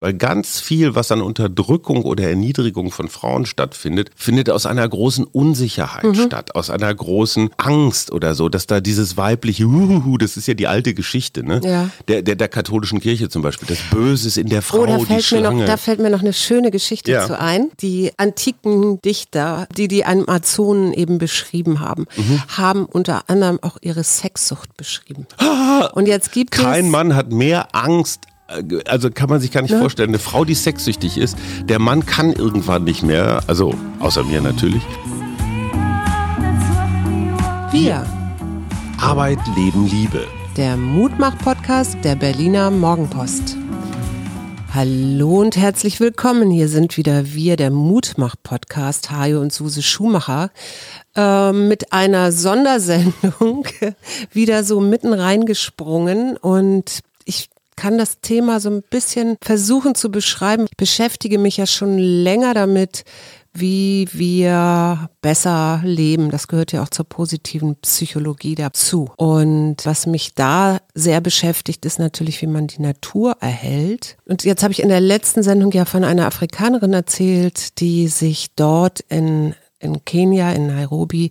Weil ganz viel, was an Unterdrückung oder Erniedrigung von Frauen stattfindet, findet aus einer großen Unsicherheit mhm. statt, aus einer großen Angst oder so, dass da dieses weibliche, Uhuhu, das ist ja die alte Geschichte, ne? Ja. Der, der, der katholischen Kirche zum Beispiel, das Böse ist in der Frau, oh, da fällt die Schlange. Mir noch, da fällt mir noch eine schöne Geschichte Ja. zu ein. Die antiken Dichter, die die Amazonen eben beschrieben haben, Mhm. haben unter anderem auch ihre Sexsucht beschrieben. Und jetzt gibt Kein es Mann hat mehr Angst. Also kann man sich gar nicht Ne? vorstellen. Eine Frau, die sexsüchtig ist, der Mann kann irgendwann nicht mehr, also außer mir natürlich. wir, Arbeit, Leben, Liebe. der Mutmach-Podcast der Berliner Morgenpost. Hallo und herzlich willkommen. Hier sind wieder wir, der Mutmach-Podcast, Hajo und Suse Schumacher, äh, mit einer Sondersendung wieder so mitten reingesprungen und ich kann das Thema so ein bisschen versuchen zu beschreiben. Ich beschäftige mich ja schon länger damit, wie wir besser leben. Das gehört ja auch zur positiven Psychologie dazu. Und was mich da sehr beschäftigt, ist natürlich, wie man die Natur erhält. Und jetzt habe ich in der letzten Sendung ja von einer Afrikanerin erzählt, die sich dort in in Kenia, in Nairobi,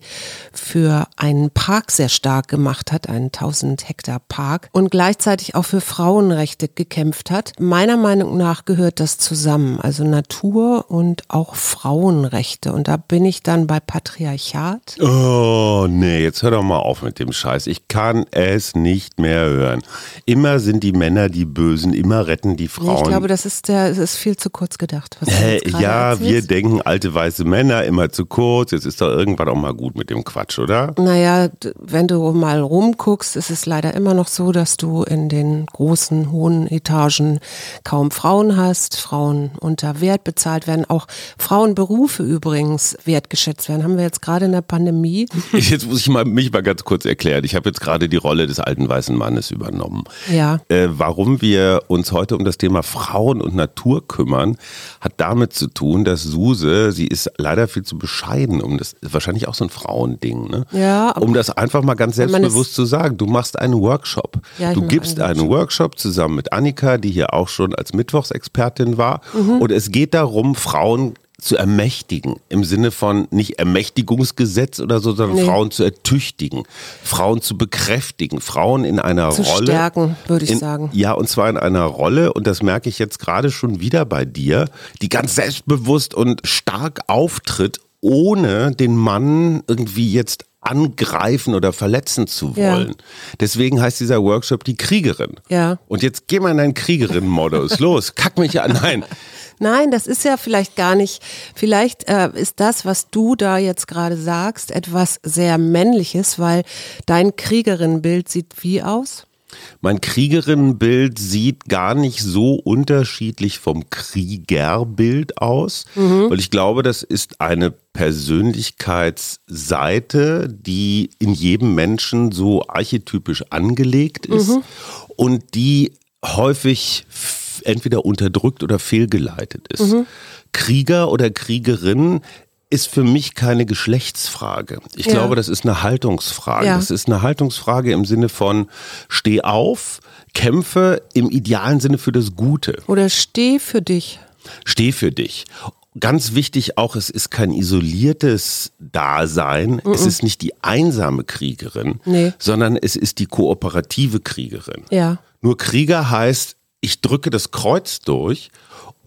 für einen Park sehr stark gemacht hat, einen 1000 Hektar Park und gleichzeitig auch für Frauenrechte gekämpft hat. Meiner Meinung nach gehört das zusammen, also Natur und auch Frauenrechte. Und da bin ich dann bei Patriarchat. Oh, nee, jetzt hör doch mal auf mit dem Scheiß. Ich kann es nicht mehr hören. Immer sind die Männer die Bösen, immer retten die Nee, Frauen. ich glaube, das ist der, das ist viel zu kurz gedacht. Gerade ja, erzählst. wir denken alte weiße Männer immer zu kurz. Jetzt ist doch irgendwann auch mal gut mit dem Quatsch, oder? Naja, wenn du mal rumguckst, ist es leider immer noch so, dass du in den großen, hohen Etagen kaum Frauen hast, Frauen unter Wert bezahlt werden, auch Frauenberufe übrigens wertgeschätzt werden. Haben wir jetzt gerade in der Pandemie. Jetzt muss ich mal, mich mal ganz kurz erklären. Ich habe jetzt gerade die Rolle des alten weißen Mannes übernommen. Ja. Äh, warum wir uns heute um das Thema Frauen und Natur kümmern, hat damit zu tun, dass Suse, sie ist leider viel zu bescheiden, um das, ist wahrscheinlich auch so ein Frauending, ne? Ja, Um das einfach mal ganz selbstbewusst zu sagen. Du machst einen Workshop. Ja, du gibst einen Workshop zusammen mit Annika, die hier auch schon als Mittwochsexpertin war. Mhm. Und es geht darum, Frauen zu ermächtigen. Im Sinne von nicht Ermächtigungsgesetz oder so, sondern Nee. Frauen zu ertüchtigen, Frauen zu bekräftigen, Frauen in einer Zu Rolle. stärken, würde ich in, sagen. Ja, und zwar in einer Rolle, und das merke ich jetzt gerade schon wieder bei dir, die ganz selbstbewusst und stark auftritt, ohne den Mann irgendwie jetzt angreifen oder verletzen zu Ja. wollen. Deswegen heißt dieser Workshop die Kriegerin. Ja. Und jetzt geh mal in deinen Kriegerinnen-Modus. Los, kack mich an. Nein. Nein, das ist ja vielleicht gar nicht. Vielleicht äh, ist das, was du da jetzt gerade sagst, etwas sehr Männliches, weil dein Kriegerinnenbild sieht wie aus? Mein Kriegerinnenbild sieht gar nicht so unterschiedlich vom Kriegerbild aus, weil ich glaube, das ist eine Persönlichkeitsseite, die in jedem Menschen so archetypisch angelegt ist und die häufig entweder unterdrückt oder fehlgeleitet ist. Krieger oder Kriegerin ist für mich keine Geschlechtsfrage. Ich Ja. glaube, das ist eine Haltungsfrage. Ja. Das ist eine Haltungsfrage im Sinne von steh auf, kämpfe im idealen Sinne für das Gute. Oder steh für dich. Steh für dich. Ganz wichtig auch, es ist kein isoliertes Dasein. Es ist nicht die einsame Kriegerin, Nee. sondern es ist die kooperative Kriegerin. Ja. Nur Krieger heißt, ich drücke das Kreuz durch.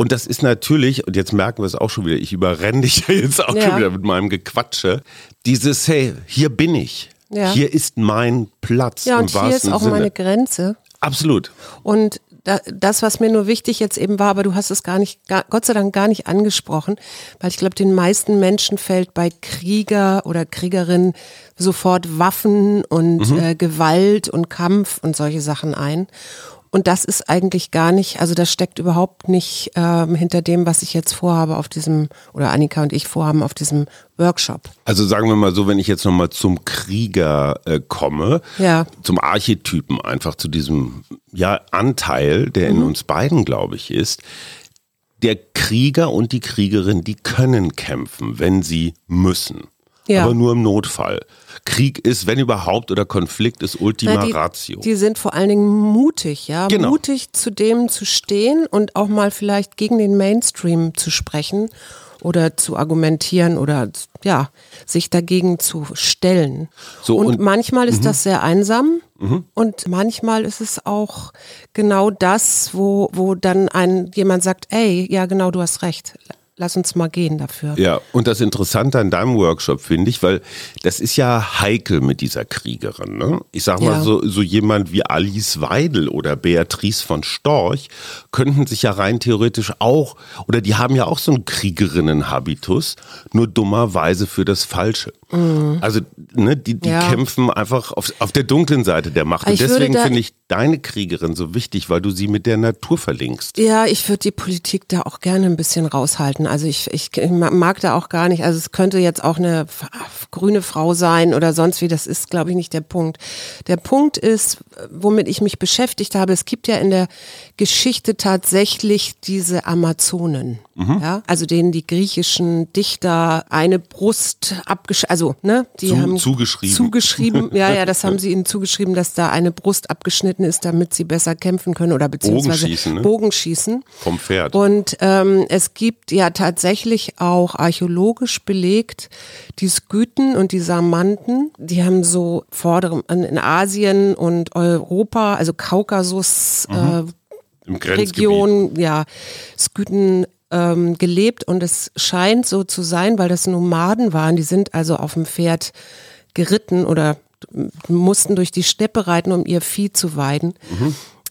Und das ist natürlich, und jetzt merken wir es auch schon wieder, ich überrenne dich ja jetzt auch Ja. schon wieder mit meinem Gequatsche, dieses, hey, hier bin ich. Ja. Hier ist mein Platz Ja, und hier ist auch Sinne. meine Grenze. Absolut. Und da, das, was mir nur wichtig jetzt eben war, aber du hast es gar nicht, gar, Gott sei Dank gar nicht angesprochen, weil ich glaube, den meisten Menschen fällt bei Krieger oder Kriegerin sofort Waffen und äh, Gewalt und Kampf und solche Sachen ein. Und das ist eigentlich gar nicht, also das steckt überhaupt nicht ähm, hinter dem, was ich jetzt vorhabe auf diesem, oder Annika und ich vorhaben auf diesem Workshop. Also sagen wir mal so, wenn ich jetzt nochmal zum Krieger äh, komme, Ja. zum Archetypen einfach, zu diesem ja, Anteil, der Mhm. in uns beiden, glaube ich, ist, der Krieger und die Kriegerin, die können kämpfen, wenn sie müssen. Ja. aber nur im Notfall. Krieg ist, wenn überhaupt, oder Konflikt ist Ultima Na, die, Ratio. Die sind vor allen Dingen mutig, ja. Genau. Mutig zu dem zu stehen und auch mal vielleicht gegen den Mainstream zu sprechen oder zu argumentieren oder ja, sich dagegen zu stellen. So, und, und- manchmal ist das sehr einsam und manchmal ist es auch genau das, wo, wo dann ein jemand sagt, ey, ja genau, du hast recht. Lass uns mal gehen dafür. Ja, und das Interessante an deinem Workshop finde ich, weil das ist ja heikel mit dieser Kriegerin. Ne? Ich sag mal, Ja. so, so jemand wie Alice Weidel oder Beatrice von Storch könnten sich ja rein theoretisch auch, oder die haben ja auch so einen Kriegerinnen-Habitus, nur dummerweise für das Falsche. Also, ne, die, die Mhm. Ja. kämpfen einfach auf, auf der dunklen Seite der Macht. Und Ich deswegen finde ich deine Kriegerin so wichtig, weil du sie mit der Natur verlinkst. Ja, ich würde die Politik da auch gerne ein bisschen raushalten. Also ich, ich mag da auch gar nicht. Also es könnte jetzt auch eine grüne Frau sein oder sonst wie. Das ist, glaube ich, nicht der Punkt. Der Punkt ist, womit ich mich beschäftigt habe. Es gibt ja in der Geschichte tatsächlich diese Amazonen. Ja, also denen die griechischen Dichter eine Brust abgesch, also ne, die Zu- haben zugeschrieben. zugeschrieben. Ja, ja, das haben sie ihnen zugeschrieben, dass da eine Brust abgeschnitten ist, damit sie besser kämpfen können oder beziehungsweise Bogenschießen, ne? Bogenschießen. Vom Pferd. Und ähm, es gibt ja tatsächlich auch archäologisch belegt, die Skythen und die Sarmanten, die haben so vorderen in Asien und Europa, also Kaukasus, äh, Im Grenzgebiet. Region, ja, Skythen ähm, gelebt und es scheint so zu sein, weil das Nomaden waren, die sind also auf dem Pferd geritten oder mussten durch die Steppe reiten, um ihr Vieh zu weiden.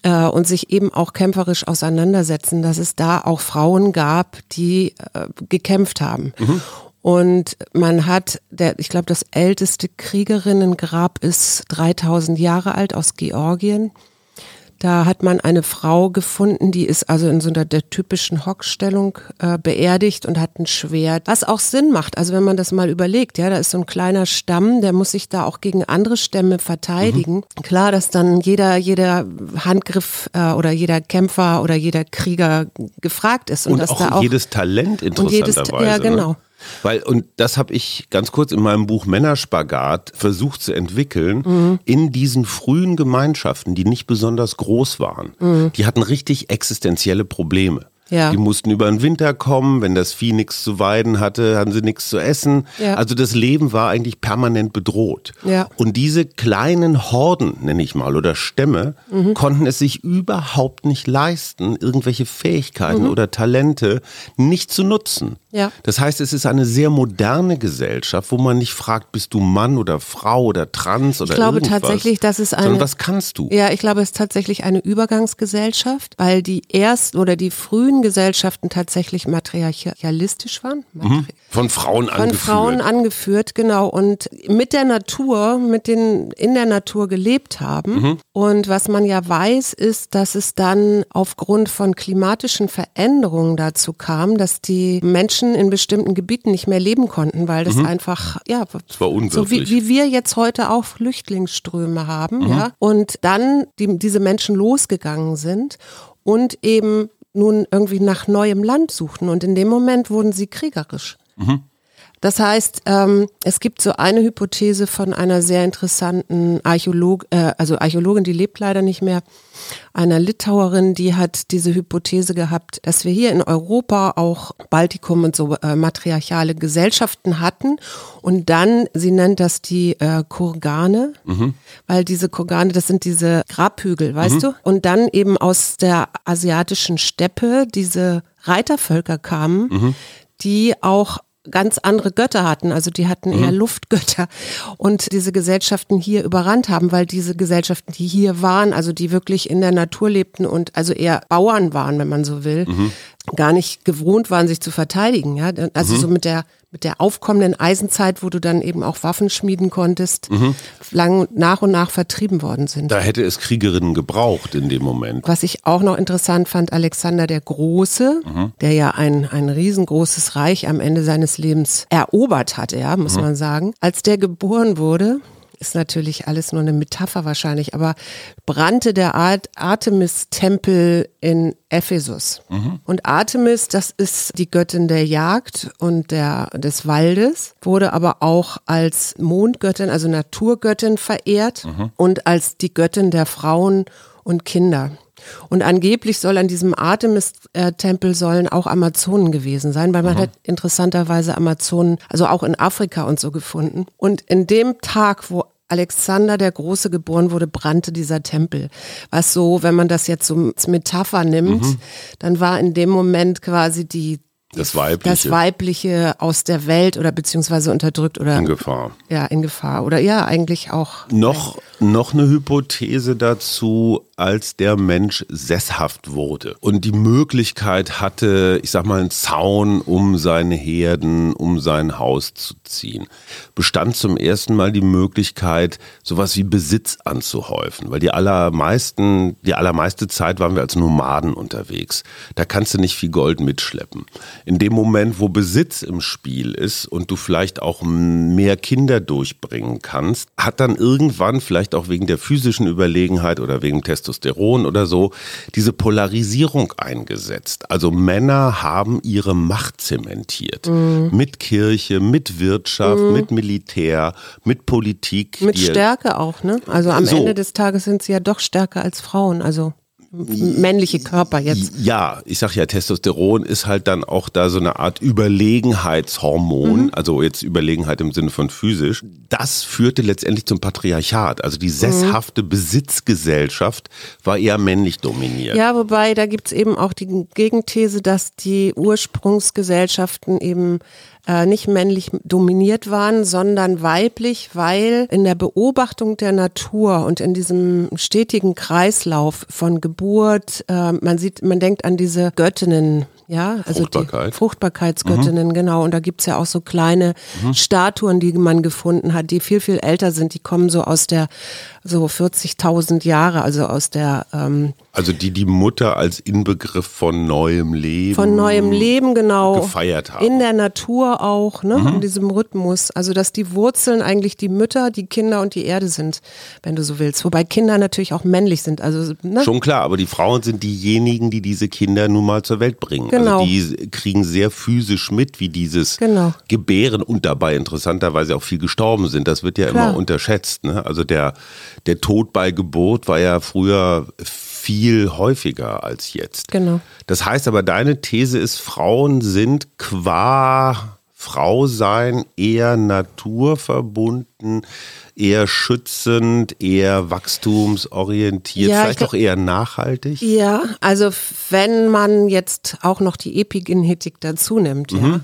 Äh, und sich eben auch kämpferisch auseinandersetzen, dass es da auch Frauen gab, die äh, gekämpft haben. Und man hat, der, ich glaube, das älteste Kriegerinnengrab ist 3000 Jahre alt aus Georgien. Da hat man eine Frau gefunden, die ist also in so einer der typischen Hockstellung äh, beerdigt und hat ein Schwert, was auch Sinn macht. Also wenn man das mal überlegt, ja, da ist so ein kleiner Stamm, der muss sich da auch gegen andere Stämme verteidigen. Klar, dass dann jeder, jeder Handgriff äh, oder jeder Kämpfer oder jeder Krieger gefragt ist und, Und dass auch, da auch jedes Talent und jedes, interessanterweise. ja genau. Ne? Weil, und das habe ich ganz kurz in meinem Buch Männerspagat versucht zu entwickeln, Mhm. in diesen frühen Gemeinschaften, die nicht besonders groß waren. Die hatten richtig existenzielle Probleme. Ja. Die mussten über den Winter kommen, wenn das Vieh nichts zu weiden hatte, hatten sie nichts zu essen. Ja. Also das Leben war eigentlich permanent bedroht. Ja. Und diese kleinen Horden, nenne ich mal, oder Stämme, Mhm. konnten es sich überhaupt nicht leisten, irgendwelche Fähigkeiten Mhm. oder Talente nicht zu nutzen. Ja. Das heißt, es ist eine sehr moderne Gesellschaft, wo man nicht fragt, bist du Mann oder Frau oder trans oder Ich glaube irgendwas, tatsächlich, dass es eine. sondern was kannst du? Ja, ich glaube, es ist tatsächlich eine Übergangsgesellschaft, weil die ersten oder die frühen Gesellschaften tatsächlich matriarchalistisch waren. Matri Von Frauen Von angeführt. Frauen angeführt, genau. Und mit der Natur, mit den, in der Natur gelebt haben. Mhm. Und was man ja weiß, ist, dass es dann aufgrund von klimatischen Veränderungen dazu kam, dass die Menschen in bestimmten Gebieten nicht mehr leben konnten, weil das einfach, ja, Mhm. war so unwirklich. wie, wie wir jetzt heute auch Flüchtlingsströme haben, Mhm. ja. Und dann die, diese Menschen losgegangen sind und eben nun irgendwie nach neuem Land suchten. Und in dem Moment wurden sie kriegerisch. Das heißt, ähm, es gibt so eine Hypothese von einer sehr interessanten Archäolog, äh, also Archäologin, die lebt leider nicht mehr, einer Litauerin, die hat diese Hypothese gehabt, dass wir hier in Europa auch Baltikum und so äh, matriarchale Gesellschaften hatten und dann, sie nennt das die äh, Kurgane, weil diese Kurgane, das sind diese Grabhügel, weißt du? Und dann eben aus der asiatischen Steppe diese Reitervölker kamen, die auch ganz andere Götter hatten. Also die hatten eher Luftgötter und diese Gesellschaften hier überrannt haben, weil diese Gesellschaften, die hier waren, also die wirklich in der Natur lebten und also eher Bauern waren, wenn man so will, gar nicht gewohnt waren, sich zu verteidigen. Ja? Also so mit der mit der aufkommenden Eisenzeit, wo du dann eben auch Waffen schmieden konntest, lang nach und nach vertrieben worden sind. Da hätte es Kriegerinnen gebraucht in dem Moment. Was ich auch noch interessant fand, Alexander der Große, der ja ein, ein riesengroßes Reich am Ende seines Lebens erobert hatte, ja, muss man sagen. Als der geboren wurde, ist natürlich alles nur eine Metapher wahrscheinlich, aber brannte der Artemis-Tempel in Ephesus. Mhm. Und Artemis, das ist die Göttin der Jagd und der, des Waldes, wurde aber auch als Mondgöttin, also Naturgöttin verehrt mhm. und als die Göttin der Frauen und Kinder. Und angeblich soll an diesem Artemis-Tempel sollen auch Amazonen gewesen sein, weil man mhm. hat interessanterweise Amazonen, also auch in Afrika und so gefunden. Und in dem Tag, wo Alexander der Große geboren wurde, brannte dieser Tempel. Was so, wenn man das jetzt so als Metapher nimmt, mhm. dann war in dem Moment quasi die das Weibliche. Das Weibliche aus der Welt oder beziehungsweise unterdrückt oder. In Gefahr. Ja, in Gefahr. Oder ja, eigentlich auch. Noch, noch eine Hypothese dazu, als der Mensch sesshaft wurde und die Möglichkeit hatte, ich sag mal, einen Zaun um seine Herden, um sein Haus zu ziehen, bestand zum ersten Mal die Möglichkeit, sowas wie Besitz anzuhäufen. Weil die allermeisten, die allermeiste Zeit waren wir als Nomaden unterwegs. Da kannst du nicht viel Gold mitschleppen in dem Moment, wo Besitz im Spiel ist und du vielleicht auch mehr Kinder durchbringen kannst, hat dann irgendwann, vielleicht auch wegen der physischen Überlegenheit oder wegen Testosteron oder so, diese Polarisierung eingesetzt. Also Männer haben ihre Macht zementiert. Mhm. Mit Kirche, mit Wirtschaft, mhm. mit Militär, mit Politik. Mit Stärke auch, ne? Also am so. Ende des Tages sind sie ja doch stärker als Frauen. Also männliche Körper jetzt. Ja, ich sag ja, Testosteron ist halt dann auch da so eine Art Überlegenheitshormon, mhm. also jetzt Überlegenheit im Sinne von physisch. Das führte letztendlich zum Patriarchat. Also die sesshafte mhm. Besitzgesellschaft war eher männlich dominiert. Ja, wobei da gibt's eben auch die Gegenthese, dass die Ursprungsgesellschaften eben äh, nicht männlich dominiert waren, sondern weiblich, weil in der Beobachtung der Natur und in diesem stetigen Kreislauf von Geburt, äh, man sieht, man denkt an diese Göttinnen, ja, also Fruchtbarkeit. die Fruchtbarkeitsgöttinnen, mhm. genau. Und da gibt's ja auch so kleine mhm. Statuen, die man gefunden hat, die viel, viel älter sind. Die kommen so aus der, so 40.000 Jahre, also aus der. Ähm, also die die Mutter als Inbegriff von neuem Leben. Von neuem Leben, genau. Gefeiert haben. In der Natur auch, ne, mhm. in diesem Rhythmus. Also dass die Wurzeln eigentlich die Mütter, die Kinder und die Erde sind, wenn du so willst. Wobei Kinder natürlich auch männlich sind. Also, ne? Schon klar, aber die Frauen sind diejenigen, die diese Kinder nun mal zur Welt bringen. Genau. Also genau. die kriegen sehr physisch mit, wie dieses genau. Gebären und dabei interessanterweise auch viel gestorben sind. Das wird ja Klar. immer unterschätzt. Ne? Also der, der Tod bei Geburt war ja früher viel häufiger als jetzt. Genau. Das heißt aber, deine These ist, Frauen sind qua Frau sein eher naturverbunden, eher schützend, eher wachstumsorientiert, ja, vielleicht auch eher nachhaltig? Ja, also wenn man jetzt auch noch die Epigenetik dazu nimmt, mhm. ja,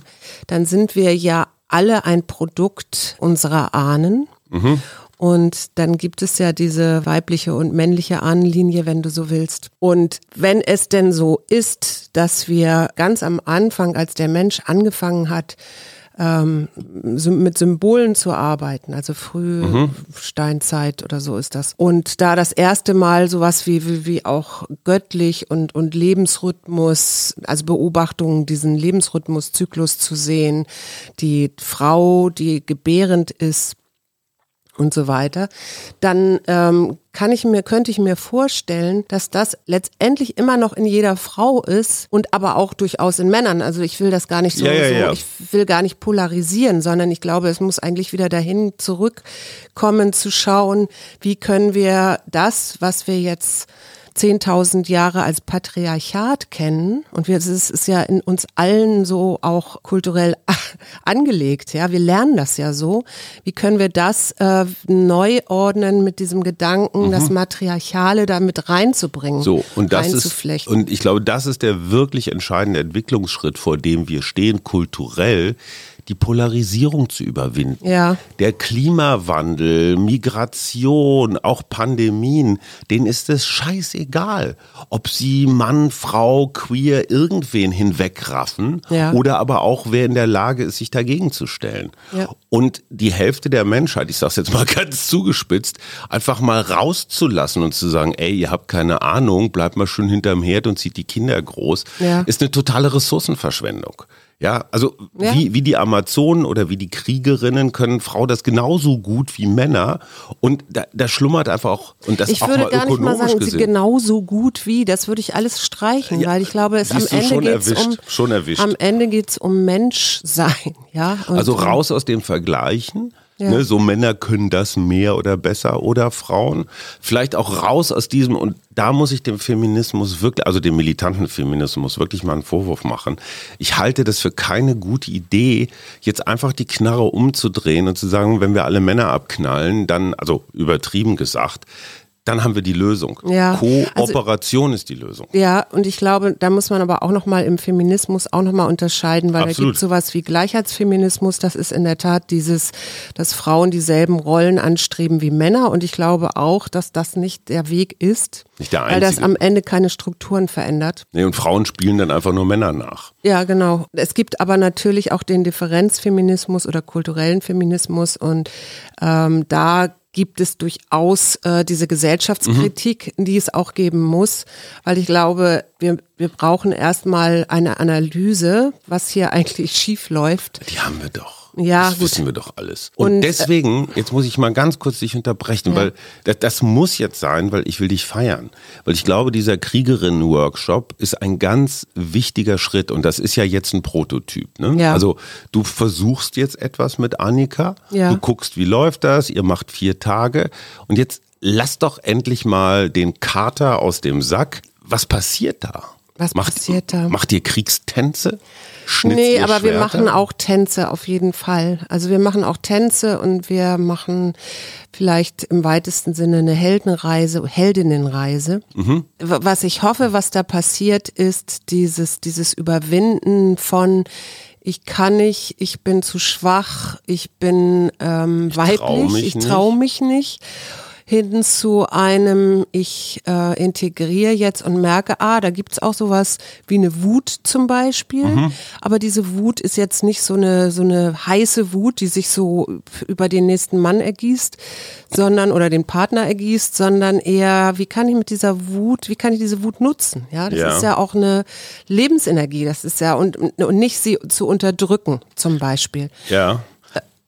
dann sind wir ja alle ein Produkt unserer Ahnen. Mhm. Und dann gibt es ja diese weibliche und männliche Ahnenlinie, wenn du so willst. Und wenn es denn so ist, dass wir ganz am Anfang, als der Mensch angefangen hat, ähm, mit Symbolen zu arbeiten, also früh mhm. Oder so ist das. Und da das erste Mal sowas wie, wie, wie auch göttlich und, und Lebensrhythmus, also Beobachtungen, diesen Lebensrhythmuszyklus zu sehen, die Frau, die gebärend ist, und so weiter, dann ähm, kann ich mir, könnte ich mir vorstellen, dass das letztendlich immer noch in jeder Frau ist und aber auch durchaus in Männern. Also ich will das gar nicht so, ja, ja, ja. ich will gar nicht polarisieren, sondern ich glaube, es muss eigentlich wieder dahin zurückkommen zu schauen, wie können wir das, was wir jetzt 10.000 Jahre als Patriarchat kennen und wir, es ist ja in uns allen so auch kulturell angelegt, ja, wir lernen das ja so. Wie können wir das äh, neu ordnen mit diesem Gedanken, mhm. das Matriarchale da mit reinzubringen? So, und das ist, und ich glaube, das ist der wirklich entscheidende Entwicklungsschritt, vor dem wir stehen, kulturell, die Polarisierung zu überwinden. Ja. Der Klimawandel, Migration, auch Pandemien, denen ist es scheißegal, ob sie Mann, Frau, queer, irgendwen hinwegraffen ja. oder aber auch wer in der Lage ist, sich dagegen zu stellen. Ja. Und die Hälfte der Menschheit, ich sage es jetzt mal ganz zugespitzt, einfach mal rauszulassen und zu sagen, ey, ihr habt keine Ahnung, bleibt mal schön hinterm Herd und zieht die Kinder groß, ja. ist eine totale Ressourcenverschwendung. Ja, also Ja. Wie, wie die Amazonen oder wie die Kriegerinnen können Frau das genauso gut wie Männer. Und da, da schlummert einfach auch, und das Ich auch würde mal gar nicht mal sagen, sie gesehen. genauso gut wie, das würde ich alles streichen, weil ich glaube, es am Ende schon geht um schon erwischt. am Ende geht's um Menschsein, ja. Und, Also raus aus dem Vergleichen. Ja. Ne, so Männer können das mehr oder besser oder Frauen. Vielleicht auch raus aus diesem, und da muss ich dem Feminismus wirklich, also dem militanten Feminismus wirklich mal einen Vorwurf machen. Ich halte das für keine gute Idee, jetzt einfach die Knarre umzudrehen und zu sagen, wenn wir alle Männer abknallen, dann, also übertrieben gesagt, dann haben wir die Lösung. Ja, also Kooperation ist die Lösung. Ja, und ich glaube, da muss man aber auch nochmal im Feminismus auch nochmal unterscheiden, weil da Absolut. gibt sowas wie Gleichheitsfeminismus. Das ist in der Tat dieses, dass Frauen dieselben Rollen anstreben wie Männer. Und ich glaube auch, dass das nicht der Weg ist, Nicht der weil das einzige. am Ende keine Strukturen verändert. Nee, und Frauen spielen dann einfach nur Männer nach. Ja, genau. Es gibt aber natürlich auch den Differenzfeminismus oder kulturellen Feminismus und ähm, da gibt es durchaus äh, diese Gesellschaftskritik, die es auch geben muss, weil ich glaube, wir, wir brauchen erstmal eine Analyse, was hier eigentlich schief läuft. Die haben wir doch. Ja, das gut. wissen wir doch alles. Und, Und, äh, deswegen, jetzt muss ich mal ganz kurz dich unterbrechen, weil das, das muss jetzt sein, weil ich will dich feiern. Weil ich glaube, dieser Kriegerinnen-Workshop ist ein ganz wichtiger Schritt und das ist ja jetzt ein Prototyp. Ne? Ja. Also du versuchst jetzt etwas mit Annika, Ja. du guckst, wie läuft das, ihr macht vier Tage und jetzt lass doch endlich mal den Kater aus dem Sack. Was passiert da? Was macht, passiert da? Macht ihr Kriegstänze? Schnitzt Nee, aber wir Schwerter? machen auch Tänze auf jeden Fall. Also wir machen auch Tänze und wir machen vielleicht im weitesten Sinne eine Heldenreise, Heldinnenreise. W- Was ich hoffe, was da passiert, ist dieses, dieses Überwinden von ich kann nicht, ich bin zu schwach, ich bin ähm, weiblich, mich ich traue mich nicht hin zu einem, ich äh, integriere jetzt und merke, ah, da gibt's auch sowas wie eine Wut zum Beispiel. Mhm. Aber diese Wut ist jetzt nicht so eine, so eine heiße Wut, die sich so über den nächsten Mann ergießt, sondern, oder den Partner ergießt, sondern eher, wie kann ich mit dieser Wut, wie kann ich diese Wut nutzen? Ja, das Ja. ist ja auch eine Lebensenergie, das ist ja, und, und nicht sie zu unterdrücken zum Beispiel. Ja.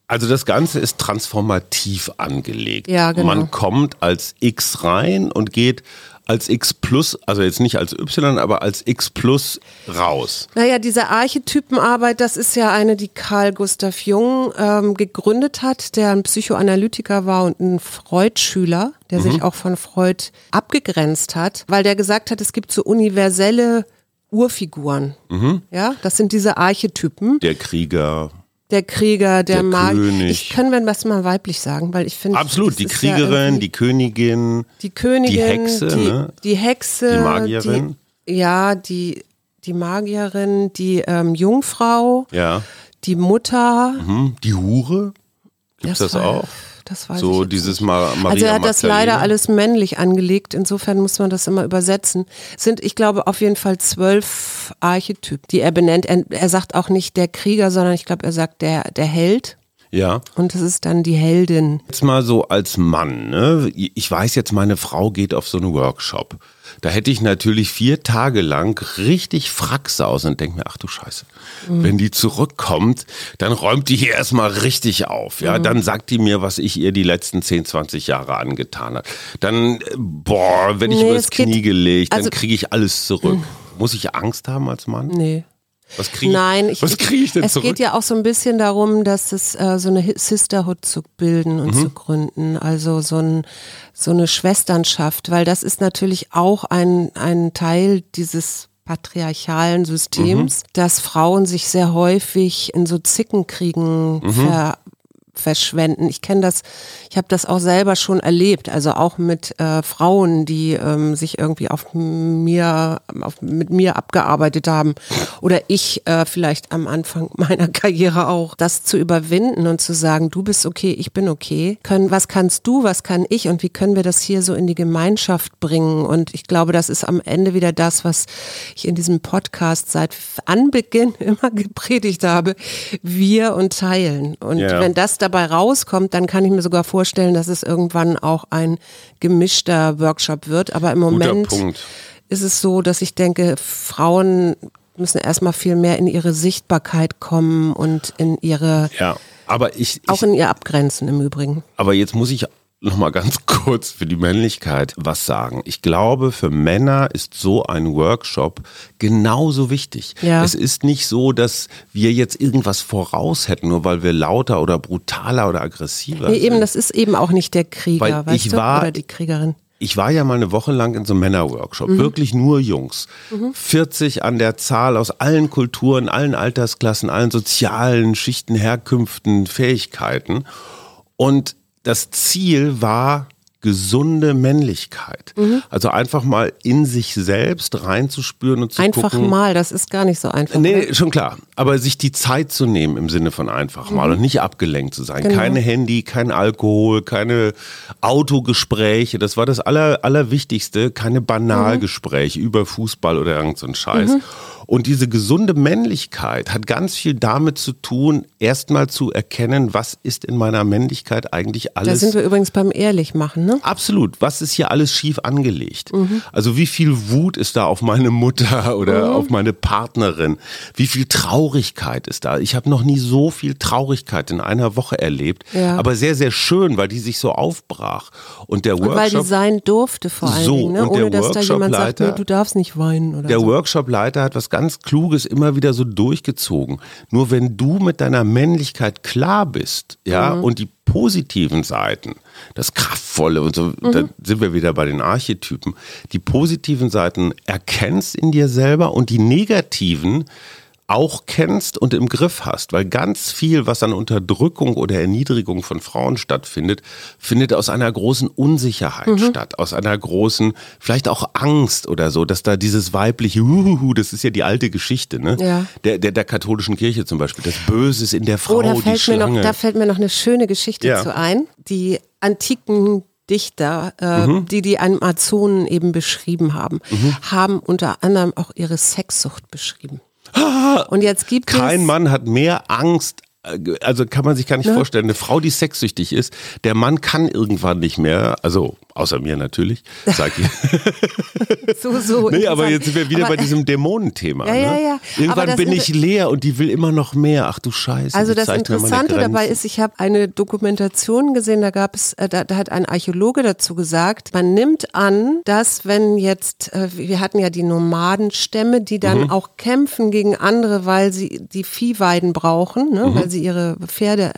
Also das Ganze ist transformativ angelegt. Ja, genau. Man kommt als X rein und geht als X plus, also jetzt nicht als Y, aber als X plus raus. Naja, diese Archetypenarbeit, das ist ja eine, die Carl Gustav Jung ähm, gegründet hat, der ein Psychoanalytiker war und ein Freud-Schüler, der sich auch von Freud abgegrenzt hat, weil der gesagt hat, es gibt so universelle Urfiguren. Ja, das sind diese Archetypen. Der Krieger. Der Krieger, der, Der Mag. König. Ich können wir das mal weiblich sagen, weil ich finde. Absolut, das die ja Kriegerin, irgendwie- die Königin. die Königin, die Hexe, die, ne? die Hexe, Die Magierin. die, ja, die die Magierin, die ähm, Jungfrau, Ja. die Mutter. Hm, die Hure. Gibt's das, war- auch? Das weiß So ich dieses nicht. Ma Maria Also er hat das Magdalena. leider alles männlich angelegt, insofern muss man das immer übersetzen. Es sind, ich glaube, auf jeden Fall zwölf Archetypen, die er benennt. Er, er sagt auch nicht der Krieger, sondern ich glaube, er sagt der, der Held. Ja. Und das ist dann die Heldin. Jetzt mal so als Mann, ne? Ich weiß jetzt, meine Frau geht auf so einen Workshop. Da hätte ich natürlich vier Tage lang richtig Fraxe aus und denke mir, ach du Scheiße. Wenn die zurückkommt, dann räumt die hier erstmal richtig auf. Ja, dann sagt die mir, was ich ihr die letzten 10, 20 Jahre angetan hat. Dann, äh, boah, wenn ich Nee, übers Knie gelegt, dann also- kriege ich alles zurück. Muss ich Angst haben als Mann? Nee. Was kriege ich, Nein, ich, was kriege ich denn es zurück? geht ja auch so ein bisschen darum, dass es äh, so eine Sisterhood zu bilden und Mhm. zu gründen, also so, ein, so eine Schwesternschaft, weil das ist natürlich auch ein, ein Teil dieses patriarchalen Systems, Mhm. dass Frauen sich sehr häufig in so Zickenkriegen Mhm. ver, verschwenden. Ich kenne das, ich habe das auch selber schon erlebt, also auch mit äh, Frauen, die ähm, sich irgendwie auf mir, auf, mit mir abgearbeitet haben oder ich äh, vielleicht am Anfang meiner Karriere auch, das zu überwinden und zu sagen, du bist okay, ich bin okay. Können, was kannst du, was kann ich und wie können wir das hier so in die Gemeinschaft bringen? Und ich glaube, das ist am Ende wieder das, was ich in diesem Podcast seit Anbeginn immer gepredigt habe. Wir und teilen. Und Ja. wenn das dabei rauskommt, dann kann ich mir sogar vorstellen, dass es irgendwann auch ein gemischter Workshop wird. Aber im Moment ist es so, dass ich denke, Frauen müssen erstmal viel mehr in ihre Sichtbarkeit kommen und in ihre, Ja, aber ich, auch ich in ihr Abgrenzen im Übrigen. aber jetzt muss ich noch mal ganz kurz für die Männlichkeit was sagen. Ich glaube, für Männer ist so ein Workshop genauso wichtig. Ja. Es ist nicht so, dass wir jetzt irgendwas voraus hätten, nur weil wir lauter oder brutaler oder aggressiver Nee, sind. eben, das ist eben auch nicht der Krieger, Weil ich du? war- Oder die Kriegerin. Ich war ja mal eine Woche lang in so einem Männerworkshop, Mhm. wirklich nur Jungs. 40 an der Zahl aus allen Kulturen, allen Altersklassen, allen sozialen Schichten, Herkünften, Fähigkeiten. Und das Ziel war gesunde Männlichkeit. Mhm. Also einfach mal in sich selbst reinzuspüren und zu Einfach gucken. mal, das ist gar nicht so einfach. ne? Nee, schon klar. Aber sich die Zeit zu nehmen im Sinne von einfach mal und nicht abgelenkt zu sein. Genau. Keine Handy, kein Alkohol, keine Autogespräche. Das war das Aller, Allerwichtigste. Keine Banalgespräche über Fußball oder irgend so ein Scheiß. Und diese gesunde Männlichkeit hat ganz viel damit zu tun, erstmal zu erkennen, was ist in meiner Männlichkeit eigentlich Da alles sind wir übrigens beim Ehrlichmachen, ne? Absolut. Was ist hier alles schief angelegt? Mhm. Also wie viel Wut ist da auf meine Mutter oder auf meine Partnerin? Wie viel Traurigkeit ist da? Ich habe noch nie so viel Traurigkeit in einer Woche erlebt, Ja. aber sehr, sehr schön, weil die sich so aufbrach. Und der Und weil die Workshop, sein durfte vor allen So, Dingen, ne? ohne dass da jemand sagt, nee, du darfst nicht weinen oder der so. Workshopleiter hat was ganz Kluges immer wieder so durchgezogen. Nur wenn du mit deiner Männlichkeit klar bist, ja, Mhm. und die positiven Seiten, das Kraftvolle und so, Mhm. da sind wir wieder bei den Archetypen, die positiven Seiten erkennst in dir selber und die negativen auch kennst und im Griff hast, weil ganz viel, was an Unterdrückung oder Erniedrigung von Frauen stattfindet, findet aus einer großen Unsicherheit Mhm. statt, aus einer großen, vielleicht auch Angst oder so, dass da dieses weibliche, Uhuhu, das ist ja die alte Geschichte, ne? Ja. Der, der, der katholischen Kirche zum Beispiel, das Böse ist in der Frau, Oh, da die fällt, mir Schlange. noch, da fällt mir noch eine schöne Geschichte Ja. zu ein. Die antiken Dichter, äh, Mhm. die die Amazonen eben beschrieben haben, haben unter anderem auch ihre Sexsucht beschrieben. Und jetzt gibt Kein es Mann hat mehr Angst, also kann man sich gar nicht Ne? vorstellen, eine Frau, die sexsüchtig ist, der Mann kann irgendwann nicht mehr, also außer mir natürlich, sag ich. so so. Nee, aber jetzt sind wir wieder Aber, bei diesem Dämonenthema. Ja, ne? ja, ja. Irgendwann bin ich leer und die will immer noch mehr. Ach du Scheiße. Also das Interessante dabei ist, ich habe eine Dokumentation gesehen, da gab es, äh, da, da hat ein Archäologe dazu gesagt, man nimmt an, dass wenn jetzt, äh, wir hatten ja die Nomadenstämme, die dann Mhm. auch kämpfen gegen andere, weil sie die Viehweiden brauchen, ne, Mhm. weil sie ihre Pferde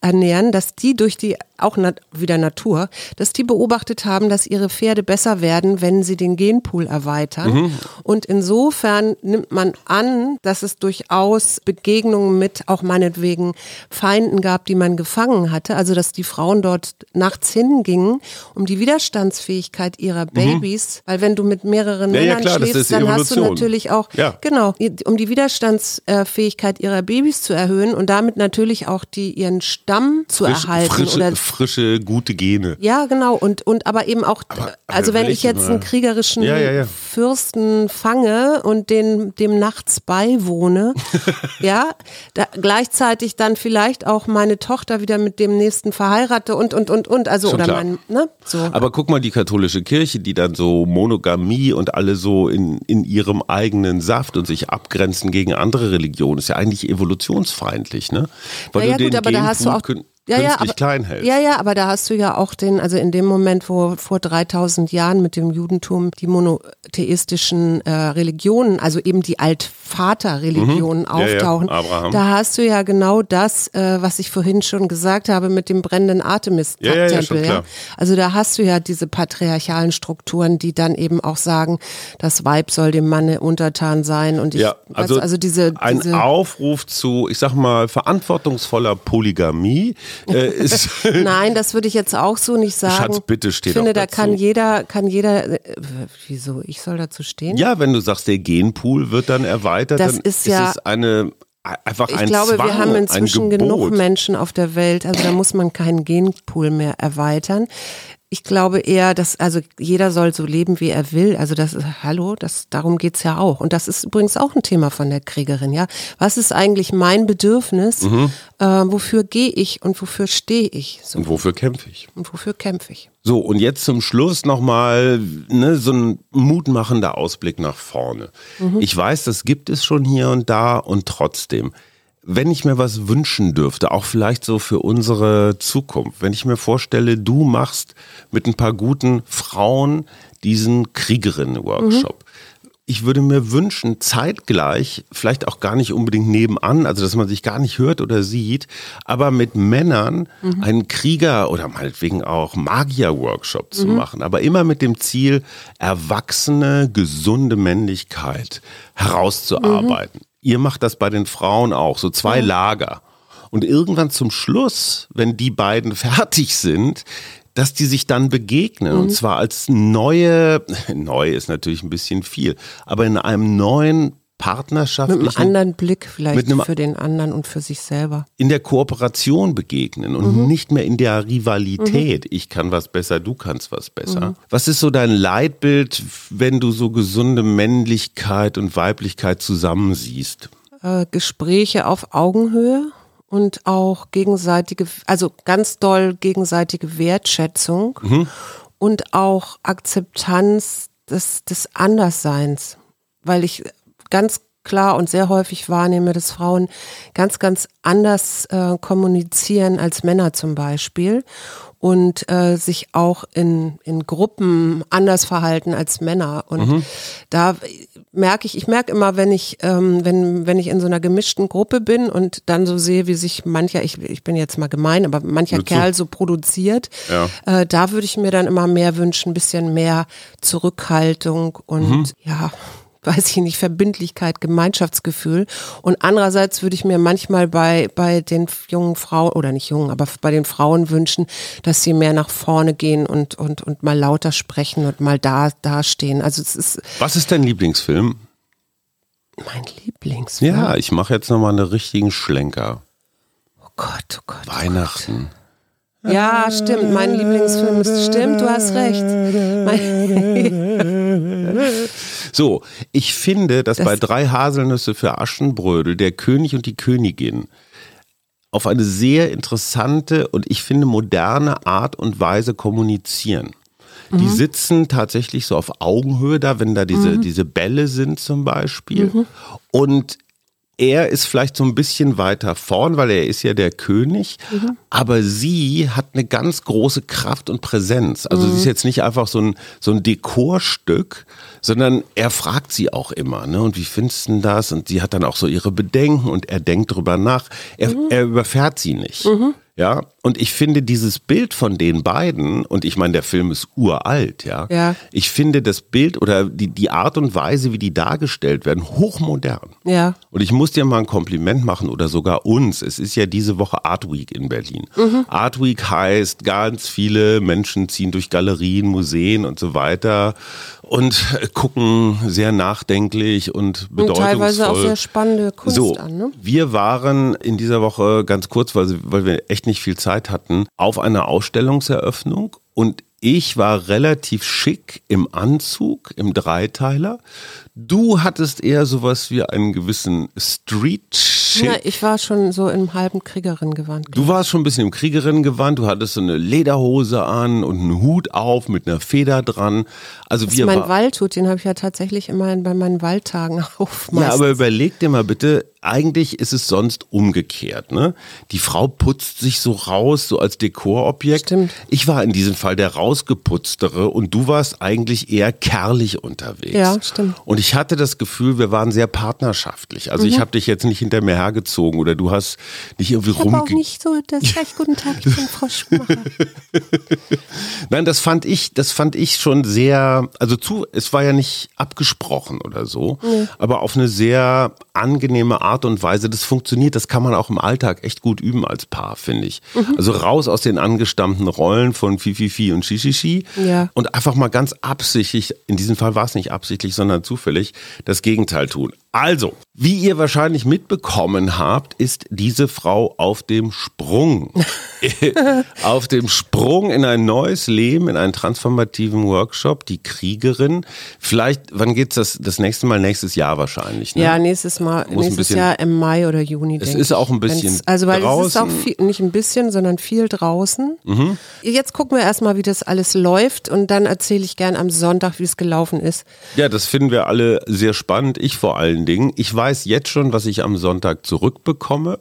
ernähren, dass die durch die, auch nat wieder Natur, dass die beobachtet haben, dass ihre Pferde besser werden, wenn sie den Genpool erweitern. Mhm. Und insofern nimmt man an, dass es durchaus Begegnungen mit auch meinetwegen Feinden gab, die man gefangen hatte. Also dass die Frauen dort nachts hingingen, um die Widerstandsfähigkeit ihrer Babys, weil wenn du mit mehreren Mhm. Ja, ja, Männern klar, das schläfst, dann hast du natürlich auch, Ja. genau, um die Widerstandsfähigkeit ihrer Babys zu erhöhen und damit natürlich auch die ihren Stamm zu Frisch, erhalten frische, oder frische, gute Gene. ja, genau. Und, und aber eben auch, Aber- also wenn ich jetzt einen kriegerischen Ja, ja, ja. Fürsten fange und den, dem nachts beiwohne, ja, da, gleichzeitig dann vielleicht auch meine Tochter wieder mit dem nächsten verheirate und, und, und, und. Also, Schon oder klar. mein, ne, so. Aber guck mal, die katholische Kirche, die dann so Monogamie und alle so in, in ihrem eigenen Saft und sich abgrenzen gegen andere Religionen, ist ja eigentlich evolutionsfeindlich, ne? Weil Ja, ja, gut, aber da hast du auch- Ja, ja, aber, klein hältst. ja, ja, aber da hast du ja auch den, also in dem Moment, wo vor 3000 Jahren mit dem Judentum die monotheistischen äh, Religionen, also eben die Altvaterreligionen Mhm. Ja, ja, auftauchen, Abraham. da hast du ja genau das, äh, was ich vorhin schon gesagt habe mit dem brennenden Artemis-Tempel. Ja, ja, ja. Also da hast du ja diese patriarchalen Strukturen, die dann eben auch sagen, das Weib soll dem Manne untertan sein und ich, Ja, also, also diese, ein diese Aufruf zu, ich sag mal, verantwortungsvoller Polygamie äh, ist. Nein, das würde ich jetzt auch so nicht sagen. Schatz, bitte steh Ich finde, da kann jeder, kann jeder, äh, wieso, ich soll dazu stehen? ja, wenn du sagst, der Genpool wird dann erweitert, Das dann ist ja- es eine einfach Ich ein glaube, Zwang, wir haben inzwischen genug Menschen auf der Welt, also da muss man keinen Genpool mehr erweitern. Ich glaube eher, dass also jeder soll so leben, wie er will. Also das ist, hallo, das darum geht's ja auch. Und das ist übrigens auch ein Thema von der Kriegerin, ja. Was ist eigentlich mein Bedürfnis? Mhm. Äh, wofür gehe ich und wofür stehe ich? So. Und wofür kämpfe ich? Und wofür kämpfe ich? So, und jetzt zum Schluss nochmal ne, so ein mutmachender Ausblick nach vorne. Ich weiß, das gibt es schon hier und da und trotzdem. Wenn ich mir was wünschen dürfte, auch vielleicht so für unsere Zukunft, wenn ich mir vorstelle, du machst mit ein paar guten Frauen diesen Kriegerinnen-Workshop. Ich würde mir wünschen, zeitgleich, vielleicht auch gar nicht unbedingt nebenan, also dass man sich gar nicht hört oder sieht, aber mit Männern einen Krieger oder meinetwegen auch Magier-Workshop zu machen, aber immer mit dem Ziel, erwachsene, gesunde Männlichkeit herauszuarbeiten. Ihr macht das bei den Frauen auch, so zwei Lager. Und irgendwann zum Schluss, wenn die beiden fertig sind, dass die sich dann begegnen. Und zwar als neue, neu ist natürlich ein bisschen viel, aber in einem neuen Mit partnerschaftlichen einem anderen Blick vielleicht Mit für den anderen und für sich selber. in der Kooperation begegnen und nicht mehr in der Rivalität. Ich kann was besser, du kannst was besser. Was ist so dein Leitbild, wenn du so gesunde Männlichkeit und Weiblichkeit zusammensiehst? Äh, Gespräche auf Augenhöhe und auch gegenseitige, also ganz doll gegenseitige Wertschätzung und auch Akzeptanz des, des Andersseins. Weil ich ganz klar und sehr häufig wahrnehme, dass Frauen ganz, ganz anders äh, kommunizieren als Männer zum Beispiel und äh, sich auch in, in Gruppen anders verhalten als Männer. Und da merke ich, ich merke immer, wenn ich, ähm, wenn, wenn ich in so einer gemischten Gruppe bin und dann so sehe, wie sich mancher, ich, ich bin jetzt mal gemein, aber mancher zu. Kerl so produziert, Ja. äh, da würde ich mir dann immer mehr wünschen, ein bisschen mehr Zurückhaltung und Mhm. ja, weiß ich nicht, Verbindlichkeit, Gemeinschaftsgefühl. Und andererseits würde ich mir manchmal bei, bei den jungen Frauen, oder nicht jungen, aber bei den Frauen wünschen, dass sie mehr nach vorne gehen und, und, und mal lauter sprechen und mal da, dastehen. Also es ist Was ist dein Lieblingsfilm? mein Lieblingsfilm. Ja, ich mache jetzt nochmal einen richtigen Schlenker. Oh Gott, oh Gott. Weihnachten. Ja, stimmt. Mein Lieblingsfilm ist, stimmt, du hast recht. Mein, So, ich finde, dass Das- bei drei Haselnüsse für Aschenbrödel der König und die Königin auf eine sehr interessante und ich finde moderne Art und Weise kommunizieren. Die sitzen tatsächlich so auf Augenhöhe da, wenn da diese, diese Bälle sind zum Beispiel. Und er ist vielleicht so ein bisschen weiter vorn, weil er ist ja der König, aber sie hat eine ganz große Kraft und Präsenz. Also sie ist jetzt nicht einfach so ein, so ein Dekorstück, sondern er fragt sie auch immer, ne? Und wie findest du denn das? Und sie hat dann auch so ihre Bedenken und er denkt drüber nach. Er, er überfährt sie nicht. Ja, und ich finde dieses Bild von den beiden, und ich meine, der Film ist uralt, ja. Ja. Ich finde das Bild oder die, die Art und Weise, wie die dargestellt werden, hochmodern. ja. Und ich muss dir mal ein Kompliment machen oder sogar uns. Es ist ja diese Woche Art Week in Berlin. Art Week heißt, ganz viele Menschen ziehen durch Galerien, Museen und so weiter und gucken sehr nachdenklich und Und bedeutungsvoll. teilweise auch sehr spannende Kunst So, an, ne? wir waren in dieser Woche ganz kurz, weil, weil wir echt nicht viel Zeit hatten, auf einer Ausstellungseröffnung und ich war relativ schick im Anzug, im Dreiteiler. Du hattest eher sowas wie einen gewissen Street-Schick. Na, ich war schon so im halben Kriegerin-Gewand. Du warst schon ein bisschen im Kriegerinnengewand, du hattest so eine Lederhose an und einen Hut auf mit einer Feder dran. Also Das wir ist mein Waldhut, den habe ich ja tatsächlich immerhin bei meinen Waldtagen auf. Ja, meistens. aber überleg dir mal bitte, eigentlich ist es sonst umgekehrt, ne? Die Frau putzt sich so raus, so als Dekorobjekt. Stimmt. Ich war in diesem Fall der rausgeputztere und du warst eigentlich eher kerlich unterwegs. Ja, stimmt. Und ich hatte das Gefühl, wir waren sehr partnerschaftlich. Also Mhm. ich habe dich jetzt nicht hinter mir hergezogen oder du hast nicht irgendwie ich habe auch rumge... nicht so, das recht guten Tag, ich bin Frau Schumacher. Nein, das fand ich, das fand ich schon sehr, also zu, es war ja nicht abgesprochen oder so, aber auf eine sehr angenehme Art und Weise. Das funktioniert, das kann man auch im Alltag echt gut üben als Paar, finde ich. Also raus aus den angestammten Rollen von Fififi und Shishishi Ja. und einfach mal ganz absichtlich, in diesem Fall war es nicht absichtlich, sondern zufällig, das Gegenteil tun. Also, wie ihr wahrscheinlich mitbekommen habt, ist diese Frau auf dem Sprung. auf dem Sprung in ein neues Leben, in einen transformativen Workshop, die Kriegerin. Vielleicht, wann geht's das das nächste Mal? Nächstes Jahr wahrscheinlich. Ne? Ja, nächstes Mal, Muss nächstes bisschen- Jahr im Mai oder Juni. Es ist auch ein bisschen Also, weil es ist auch draußen. viel, nicht ein bisschen, sondern viel draußen. Mhm. Jetzt gucken wir erstmal, wie das alles läuft und dann erzähle ich gern am Sonntag, wie es gelaufen ist. Ja, das finden wir alle sehr spannend. Ich vor allen Dingen. Ich weiß jetzt schon, was ich am Sonntag zurückbekomme.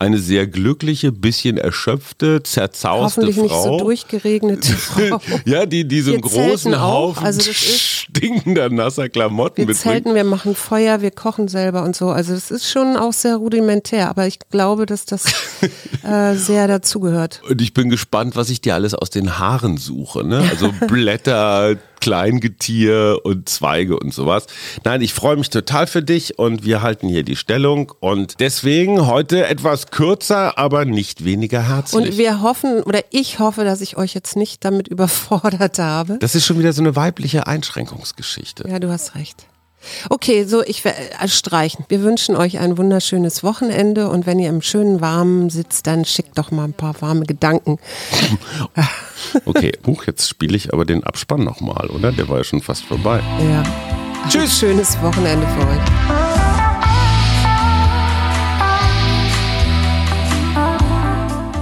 Eine sehr glückliche, bisschen erschöpfte, zerzauste Hoffentlich nicht Frau. so durchgeregnete Frau. Ja, die diesen Wir großen Haufen also das stinkender, nasser Klamotten Wir mitbringt. zelten, wir machen Feuer, wir kochen selber und so. Also es ist schon auch sehr rudimentär, aber ich glaube, dass das äh, sehr dazugehört. Und ich bin gespannt, was ich dir alles aus den Haaren suche. Ne? Also Blätter, Kleingetier und Zweige und sowas. Nein, ich freue mich total für dich und wir halten hier die Stellung. Und deswegen heute etwas kürzer, aber nicht weniger herzlich. Und wir hoffen, oder ich hoffe, dass ich euch jetzt nicht damit überfordert habe. das ist schon wieder so eine weibliche Einschränkungsgeschichte. Ja, du hast recht. Okay, so ich äh, streichen. Wir wünschen euch ein wunderschönes Wochenende und wenn ihr im schönen Warmen sitzt, dann schickt doch mal ein paar warme Gedanken. Okay, huch, jetzt spiele ich aber den Abspann nochmal, oder? Der war ja schon fast vorbei. Ja. Tschüss. Schönes Wochenende für euch.